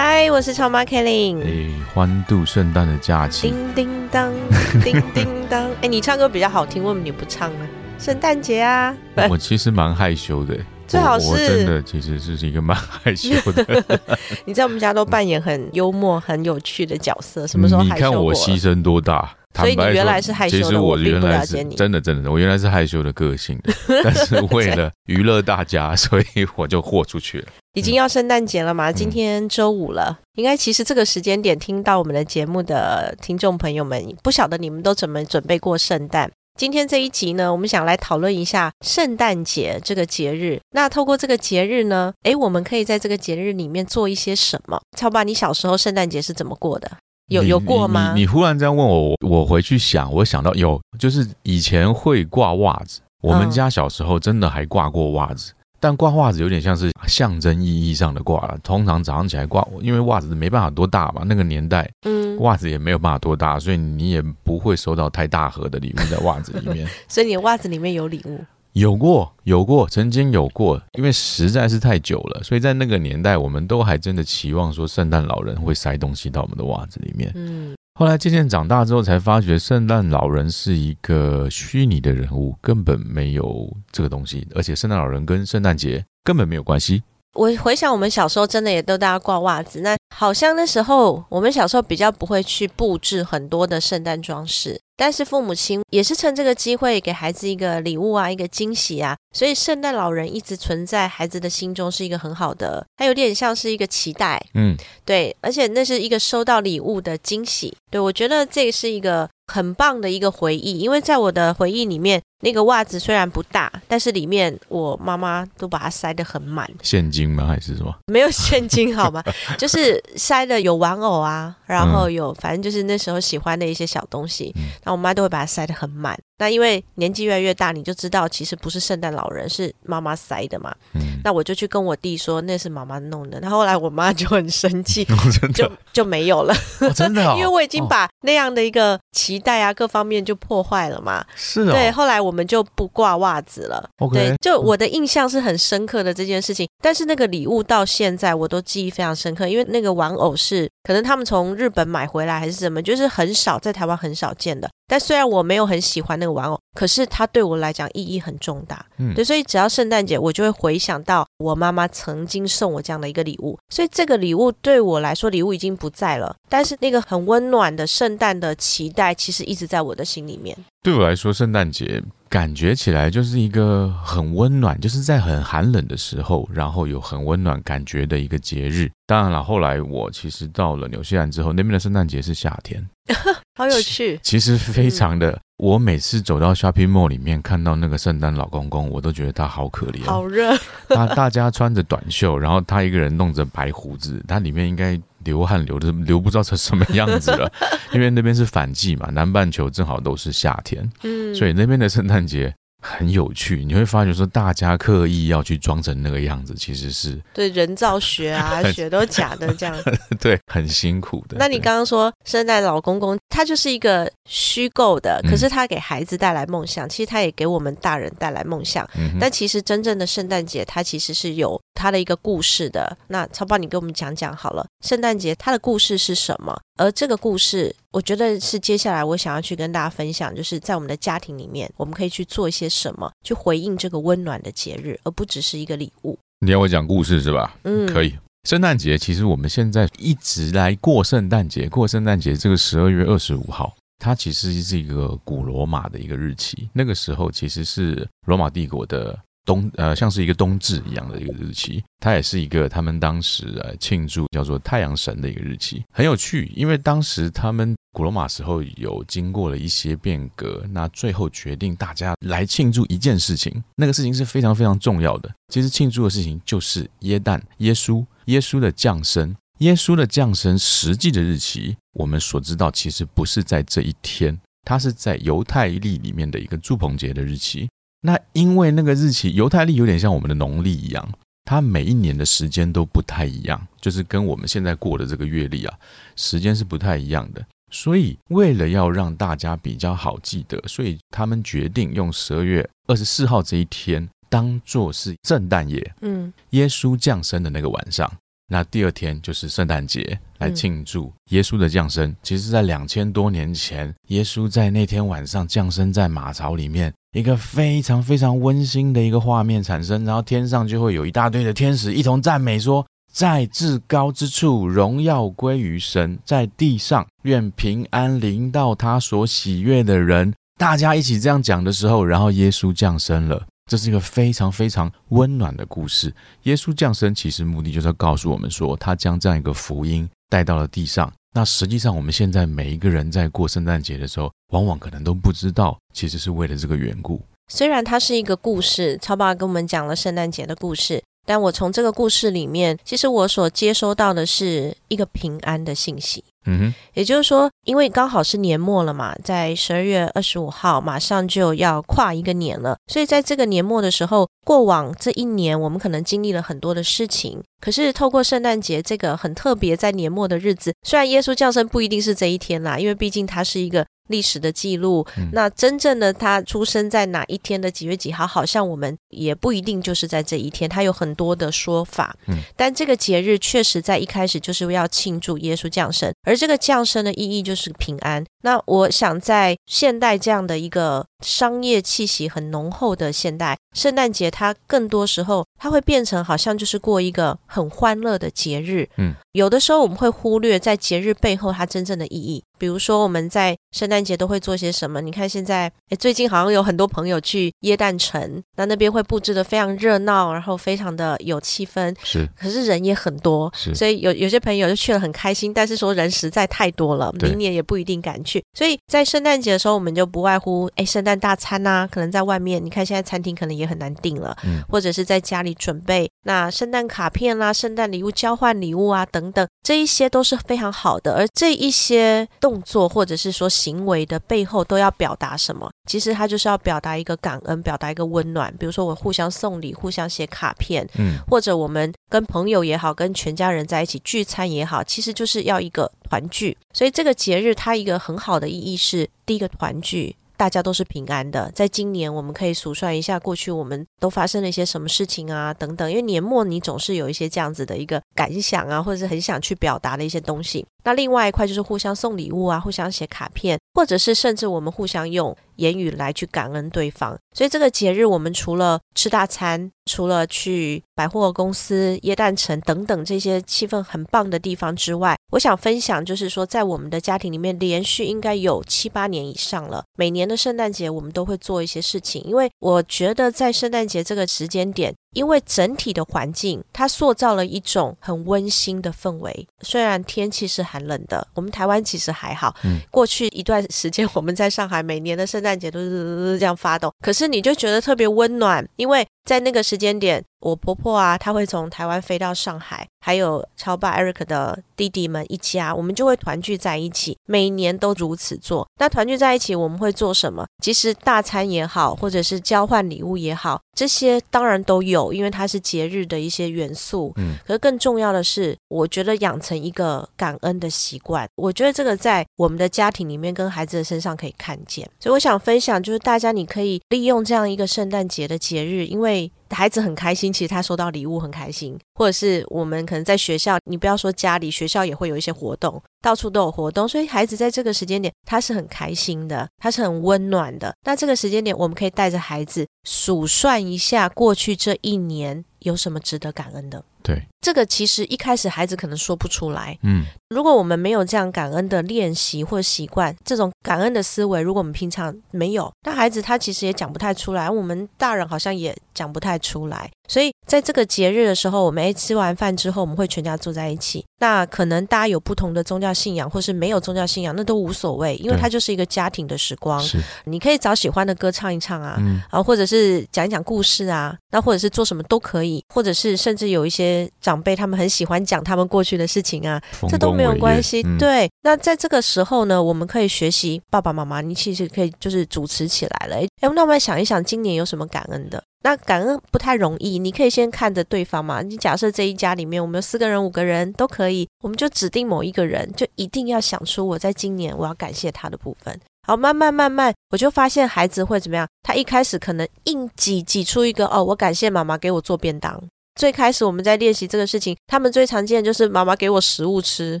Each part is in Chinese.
嗨，我是超妈 Kelly。哎，欢度圣诞的假期。叮叮当，叮叮当。哎，你唱歌比较好听，为什么你不唱呢？圣诞节啊，我其实蛮害羞的，最好我我是真的其实是一个蛮害羞的。你在我们家都扮演很幽默、很有趣的角色，什么时候你害羞你？看我牺牲多大？所以你原来是害羞的其实我原来是真的真的，我原来是害羞的个性的，但是为了娱乐大家，所以我就豁出去了。已经要圣诞节了嗯嘛？今天周五了，应该其实这个时间点听到我们的节目的听众朋友们，不晓得你们都怎么准备过圣诞。今天这一集呢，我们想来讨论一下圣诞节这个节日。那透过这个节日呢，诶，我们可以在这个节日里面做一些什么？超爸，你小时候圣诞节是怎么过的？有有过吗？你你你忽然这样问我，我我回去想，我想到有，就是以前会挂袜子，我们嗯家小时候真的还挂过袜子。但挂袜子有点像是象征意义上的挂了，通常早上起来挂，因为袜子没办法多大嘛，那个年代嗯，袜子也没有办法多大，所以你也不会收到太大盒的礼物在袜子里面。所以你的袜子里面有礼物。有过，有过，曾经有过，因为实在是太久了，所以在那个年代，我们都还真的期望说圣诞老人会塞东西到我们的袜子里面。嗯，后来渐渐长大之后，才发觉圣诞老人是一个虚拟的人物，根本没有这个东西，而且圣诞老人跟圣诞节根本没有关系。我回想我们小时候真的也都大家挂袜子，那好像那时候我们小时候比较不会去布置很多的圣诞装饰，但是父母亲也是趁这个机会给孩子一个礼物啊，一个惊喜啊，所以圣诞老人一直存在孩子的心中是一个很好的，它有点像是一个期待，嗯，对，而且那是一个收到礼物的惊喜，对我觉得这是一个很棒的一个回忆，因为在我的回忆里面，那个袜子虽然不大，但是里面我妈妈都把它塞得很满。现金吗？还是什么？没有现金好吗？就是塞的有玩偶啊，然后有反正就是那时候喜欢的一些小东西，嗯那我妈都会把它塞得很满。那因为年纪越来越大，你就知道其实不是圣诞老人，是妈妈塞的嘛。嗯，那我就去跟我弟说那是妈妈弄的，那后后来我妈就很生气，真就，就没有了，哦、真的、哦，因为我已经哦。把那样的一个期待啊各方面就破坏了嘛。是哦，对，后来我们就不挂袜子了。，OK，对，就我的印象是很深刻的这件事情，但是那个礼物到现在我都记忆非常深刻，因为那个玩偶是可能他们从日本买回来还是什么，就是很少在台湾很少见的。但虽然我没有很喜欢那个玩偶，可是它对我来讲意义很重大。嗯对，所以只要圣诞节，我就会回想到我妈妈曾经送我这样的一个礼物，所以这个礼物对我来说，礼物已经不在了，但是那个很温暖的圣诞的期待，其实一直在我的心里面。对我来说，圣诞节感觉起来就是一个很温暖，就是在很寒冷的时候，然后有很温暖感觉的一个节日。当然了，后来我其实到了纽西兰之后，那边的圣诞节是夏天，好有趣，其实非常的。我每次走到 shopping mall 里面看到那个圣诞老公公，我都觉得他好可怜。好热，他大家穿着短袖，然后他一个人弄着白胡子，他里面应该流汗流的流不知道成什么样子了，因为那边是反季嘛，南半球正好都是夏天。嗯，所以那边的圣诞节很有趣，你会发觉说大家刻意要去装成那个样子，其实是对人造雪啊，雪都假的这样。对很辛苦的。那你刚刚说圣诞老公公，他就是一个虚构的，嗯可是他给孩子带来梦想，其实他也给我们大人带来梦想。嗯但其实真正的圣诞节，它其实是有它的一个故事的。那超爸，你给我们讲讲好了，圣诞节它的故事是什么？而这个故事，我觉得是接下来我想要去跟大家分享，就是在我们的家庭里面，我们可以去做一些什么，去回应这个温暖的节日，而不只是一个礼物。你要我讲故事是吧？嗯，可以。圣诞节其实我们现在一直来过圣诞节，过圣诞节这个十二月二十五号，它其实是一个古罗马的一个日期。那个时候其实是罗马帝国的冬呃，像是一个冬至一样的一个日期，它也是一个他们当时呃庆祝叫做太阳神的一个日期，很有趣，因为当时他们古罗马时候有经过了一些变革，那最后决定大家来庆祝一件事情，那个事情是非常非常重要的。其实庆祝的事情就是耶诞、耶稣、耶稣的降生。耶稣的降生实际的日期，我们所知道其实不是在这一天，它是在犹太历里面的一个祝棚节的日期。那因为那个日期，犹太历有点像我们的农历一样，它每一年的时间都不太一样，就是跟我们现在过的这个月历啊，时间是不太一样的。所以为了要让大家比较好记得，所以他们决定用十二月二十四号这一天当做是圣诞夜，嗯，耶稣降生的那个晚上。那第二天就是圣诞节，来庆祝耶稣的降生。其实，在两千多年前，耶稣在那天晚上降生在马槽里面，一个非常非常温馨的一个画面产生。然后天上就会有一大堆的天使一同赞美，说：“在至高之处，荣耀归于神；在地上，愿平安临到他所喜悦的人。”大家一起这样讲的时候，然后耶稣降生了。这是一个非常非常温暖的故事。耶稣降生其实目的就是要告诉我们说，他将这样一个福音带到了地上。那实际上，我们现在每一个人在过圣诞节的时候，往往可能都不知道，其实是为了这个缘故。虽然它是一个故事，超爸跟我们讲了圣诞节的故事，但我从这个故事里面，其实我所接收到的是一个平安的信息。嗯哼，也就是说，因为刚好是年末了嘛，在十二月二十五号，马上就要跨一个年了，所以在这个年末的时候，过往这一年，我们可能经历了很多的事情。可是透过圣诞节这个很特别，在年末的日子，虽然耶稣降生不一定是这一天啦，因为毕竟它是一个。历史的记录，那真正的他出生在哪一天的几月几号，好像我们也不一定就是在这一天，他有很多的说法。嗯，但这个节日确实在一开始就是要庆祝耶稣降生，而这个降生的意义就是平安。那我想在现代这样的一个商业气息很浓厚的现代，圣诞节它更多时候它会变成好像就是过一个很欢乐的节日。嗯，有的时候我们会忽略在节日背后它真正的意义。比如说我们在圣诞节都会做些什么？你看现在，哎，最近好像有很多朋友去耶诞城，那那边会布置的非常热闹，然后非常的有气氛。是，可是人也很多，是，所以有有些朋友就去了很开心，但是说人实在太多了，明年也不一定敢去。所以在圣诞节的时候，我们就不外乎，哎，圣诞大餐呐，可能在外面，你看现在餐厅可能也很难订了，嗯，或者是在家里准备那圣诞卡片啦、圣诞礼物交换礼物啊等等，这一些都是非常好的，而这一些都。动作或者是说行为的背后都要表达什么？其实他就是要表达一个感恩，表达一个温暖。比如说我互相送礼，互相写卡片，嗯，或者我们跟朋友也好，跟全家人在一起聚餐也好，其实就是要一个团聚。所以这个节日它一个很好的意义是第一个团聚。大家都是平安的，在今年我们可以数算一下过去我们都发生了一些什么事情啊，等等。因为年末你总是有一些这样子的一个感想啊，或者是很想去表达的一些东西。那另外一块就是互相送礼物啊，互相写卡片，或者是甚至我们互相用言语来去感恩对方。所以这个节日我们除了吃大餐，除了去百货公司、耶诞城等等这些气氛很棒的地方之外，我想分享就是说，在我们的家庭里面，连续应该有七八年以上了。每年的圣诞节，我们都会做一些事情，因为我觉得在圣诞节这个时间点。因为整体的环境，它塑造了一种很温馨的氛围。虽然天气是寒冷的，我们台湾其实还好。嗯，过去一段时间，我们在上海每年的圣诞节都是这样发抖，可是你就觉得特别温暖，因为在那个时间点。我婆婆啊，她会从台湾飞到上海，还有超爸 Eric 的弟弟们一家，我们就会团聚在一起，每年都如此做。那团聚在一起，我们会做什么？其实大餐也好，或者是交换礼物也好，这些当然都有，因为它是节日的一些元素。嗯，可是更重要的是，我觉得养成一个感恩的习惯，我觉得这个在我们的家庭里面跟孩子的身上可以看见。所以我想分享，就是大家你可以利用这样一个圣诞节的节日，因为。孩子很开心，其实他收到礼物很开心，或者是我们可能在学校，你不要说家里，学校也会有一些活动，到处都有活动，所以孩子在这个时间点他是很开心的，他是很温暖的。那这个时间点，我们可以带着孩子数算一下过去这一年有什么值得感恩的。对，这个其实一开始孩子可能说不出来。嗯，如果我们没有这样感恩的练习或习惯，这种感恩的思维，如果我们平常没有，那孩子他其实也讲不太出来。我们大人好像也讲不太出来。所以在这个节日的时候，我们吃完饭之后，我们会全家坐在一起。那可能大家有不同的宗教信仰，或是没有宗教信仰，那都无所谓，因为它就是一个家庭的时光。是，你可以找喜欢的歌唱一唱啊，嗯啊，或者是讲一讲故事啊，那或者是做什么都可以，或者是甚至有一些。些长辈他们很喜欢讲他们过去的事情啊，这都没有关系。嗯对，那在这个时候呢，我们可以学习爸爸妈妈，你其实可以就是主持起来了。哎，那我们来想一想，今年有什么感恩的？那感恩不太容易，你可以先看着对方嘛。你假设这一家里面我们有四个人、五个人都可以，我们就指定某一个人，就一定要想出我在今年我要感谢他的部分。好，慢慢慢慢，我就发现孩子会怎么样？他一开始可能硬挤挤出一个哦，我感谢妈妈给我做便当。最开始我们在练习这个事情，他们最常见就是妈妈给我食物吃，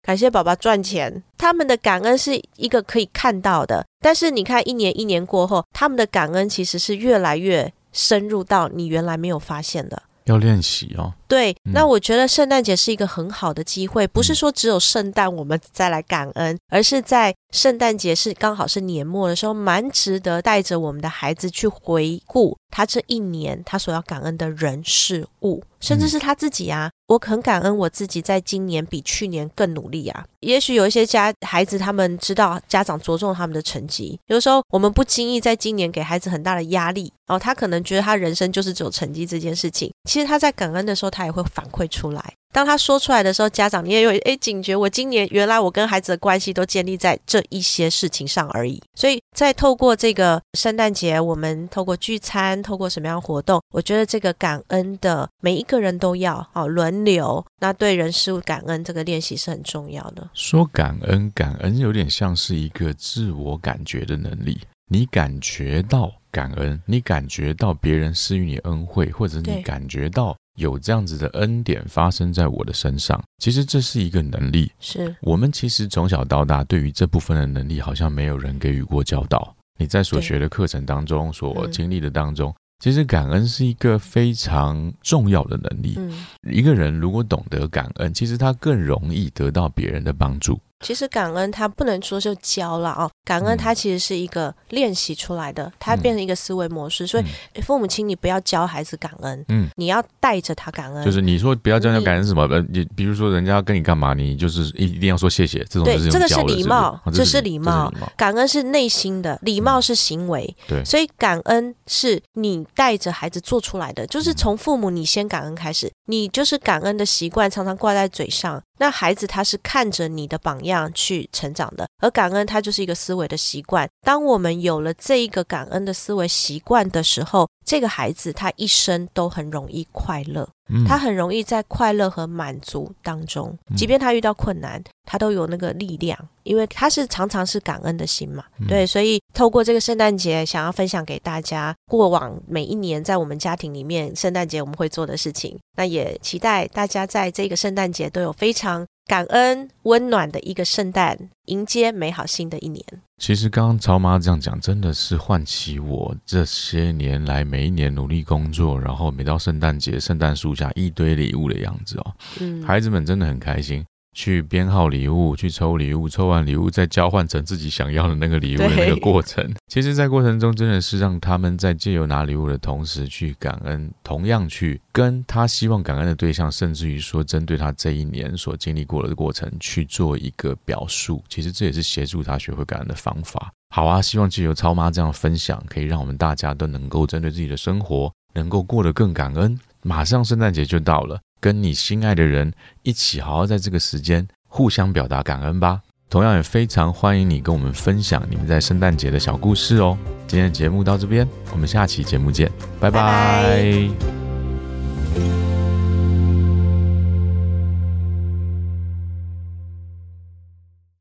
感谢爸爸赚钱。他们的感恩是一个可以看到的，但是你看一年一年过后，他们的感恩其实是越来越深入到你原来没有发现的。要练习哦。对，嗯那我觉得圣诞节是一个很好的机会，不是说只有圣诞我们再来感恩，而是在圣诞节是刚好是年末的时候，蛮值得带着我们的孩子去回顾他这一年他所要感恩的人事物，甚至是他自己啊。我很感恩我自己在今年比去年更努力啊。也许有一些家孩子他们知道家长着重他们的成绩，有时候我们不经意在今年给孩子很大的压力，然后他可能觉得他人生就是只有成绩这件事情。其实他在感恩的时候，他也会反馈出来。当他说出来的时候，家长你也有诶警觉，我今年原来我跟孩子的关系都建立在这一些事情上而已。所以在透过这个圣诞节，我们透过聚餐，透过什么样的活动，我觉得这个感恩的每一个人都要哦轮流。那对人事物感恩这个练习是很重要的。说感恩，感恩有点像是一个自我感觉的能力。你感觉到感恩，你感觉到别人施予你恩惠，或者你感觉到有这样子的恩典发生在我的身上，其实这是一个能力。是我们其实从小到大对于这部分的能力，好像没有人给予过教导。你在所对学的课程当中，所嗯经历的当中，其实感恩是一个非常重要的能力。嗯，一个人如果懂得感恩，其实他更容易得到别人的帮助。其实感恩它不能说就教了哦，感恩嗯它其实是一个练习出来的，它变成一个思维模式。所以父母亲，你不要教孩子感恩，嗯，你要带着他感恩。就是你说不要叫人你家感恩什么，呃，你比如说人家跟你干嘛，你就是一一定要说谢谢，这种对就是这个是礼貌这是礼貌。感恩是内心的，礼貌是行为。对所以感恩是你带着孩子做出来的，就是从父母你先感恩开始，你就是感恩的习惯常常挂在嘴上，那孩子他是看着你的榜样去成长的，而感恩它就是一个思维的习惯。当我们有了这一个感恩的思维习惯的时候，这个孩子他一生都很容易快乐。嗯他很容易在快乐和满足当中，嗯即便他遇到困难，他都有那个力量，因为他是常常是感恩的心嘛。嗯对，所以透过这个圣诞节，想要分享给大家过往每一年在我们家庭里面圣诞节我们会做的事情。那也期待大家在这个圣诞节都有非常感恩、温暖的一个圣诞，迎接美好新的一年。其实刚刚超妈这样讲，真的是唤起我这些年来每一年努力工作，然后每到圣诞节，圣诞树下一堆礼物的样子哦。嗯，孩子们真的很开心，去编号礼物，去抽礼物，抽完礼物再交换成自己想要的那个礼物的那个过程。其实，在过程中真的是让他们在借由拿礼物的同时去感恩，同样去跟他希望感恩的对象，甚至于说针对他这一年所经历过的过程去做一个表述。其实这也是协助他学会感恩的方法。好啊，希望借由超妈这样分享，可以让我们大家都能够针对自己的生活，能够过得更感恩。马上圣诞节就到了，跟你心爱的人一起好好在这个时间互相表达感恩吧。同样也非常欢迎你跟我们分享你们在圣诞节的小故事哦。今天的节目到这边，我们下期节目见，拜拜拜拜